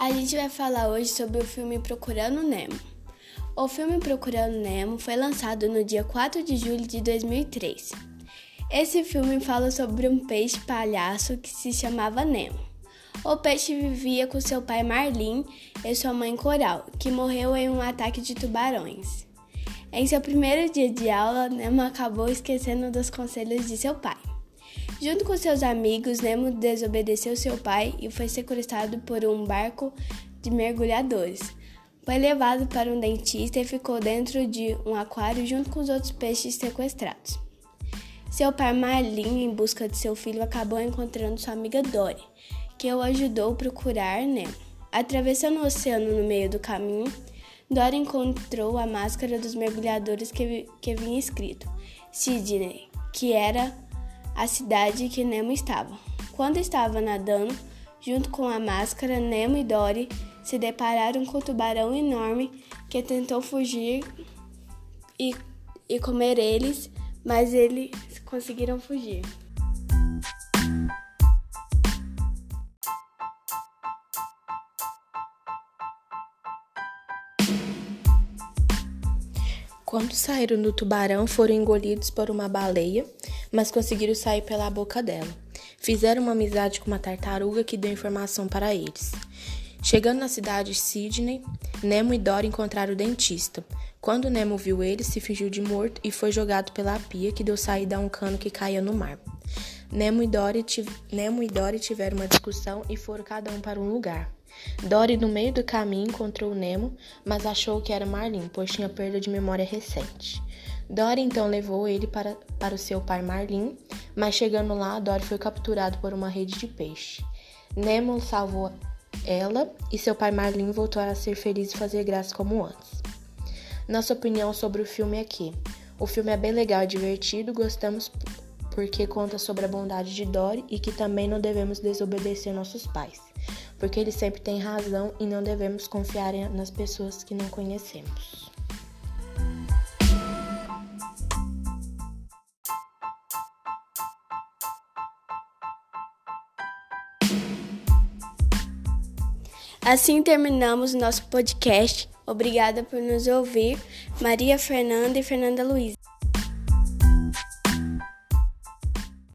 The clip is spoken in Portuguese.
A gente vai falar hoje sobre o filme Procurando Nemo. O filme Procurando Nemo foi lançado no dia 4 de julho de 2003. Esse filme fala sobre um peixe palhaço que se chamava Nemo. O peixe vivia com seu pai Marlin e sua mãe Coral, que morreu em um ataque de tubarões. Em seu primeiro dia de aula, Nemo acabou esquecendo dos conselhos de seu pai. Junto com seus amigos, Nemo desobedeceu seu pai e foi sequestrado por um barco de mergulhadores. Foi levado para um dentista e ficou dentro de um aquário junto com os outros peixes sequestrados. Seu pai Marlin, em busca de seu filho, acabou encontrando sua amiga Dory, que o ajudou a procurar Nemo. Atravessando o oceano no meio do caminho, Dory encontrou a máscara dos mergulhadores que, que vinha escrito Sydney, que era a cidade que Nemo estava. Quando estava nadando, junto com a máscara, Nemo e Dory se depararam com um tubarão enorme que tentou fugir e, e comer eles, mas eles conseguiram fugir. Quando saíram do tubarão, foram engolidos por uma baleia, mas conseguiram sair pela boca dela. Fizeram uma amizade com uma tartaruga que deu informação para eles. Chegando na cidade de Sydney, Nemo e Dory encontraram o dentista. Quando Nemo viu ele, se fingiu de morto e foi jogado pela pia que deu saída a um cano que caía no mar. Nemo e, Dory Nemo e Dory tiveram uma discussão e foram cada um para um lugar. Dory, no meio do caminho, encontrou Nemo, mas achou que era Marlin, pois tinha perda de memória recente. Dory então levou ele para, para o seu pai Marlin, mas chegando lá, Dory foi capturado por uma rede de peixe. Nemo salvou ela e seu pai Marlin voltou a ser feliz e fazer graça como antes. Nossa opinião sobre o filme é que o filme é bem legal e divertido, gostamos porque conta sobre a bondade de Dory e que também não devemos desobedecer nossos pais porque ele sempre tem razão e não devemos confiar nas pessoas que não conhecemos. Assim terminamos nosso podcast. Obrigada por nos ouvir, Maria Fernanda e Fernanda Luiz.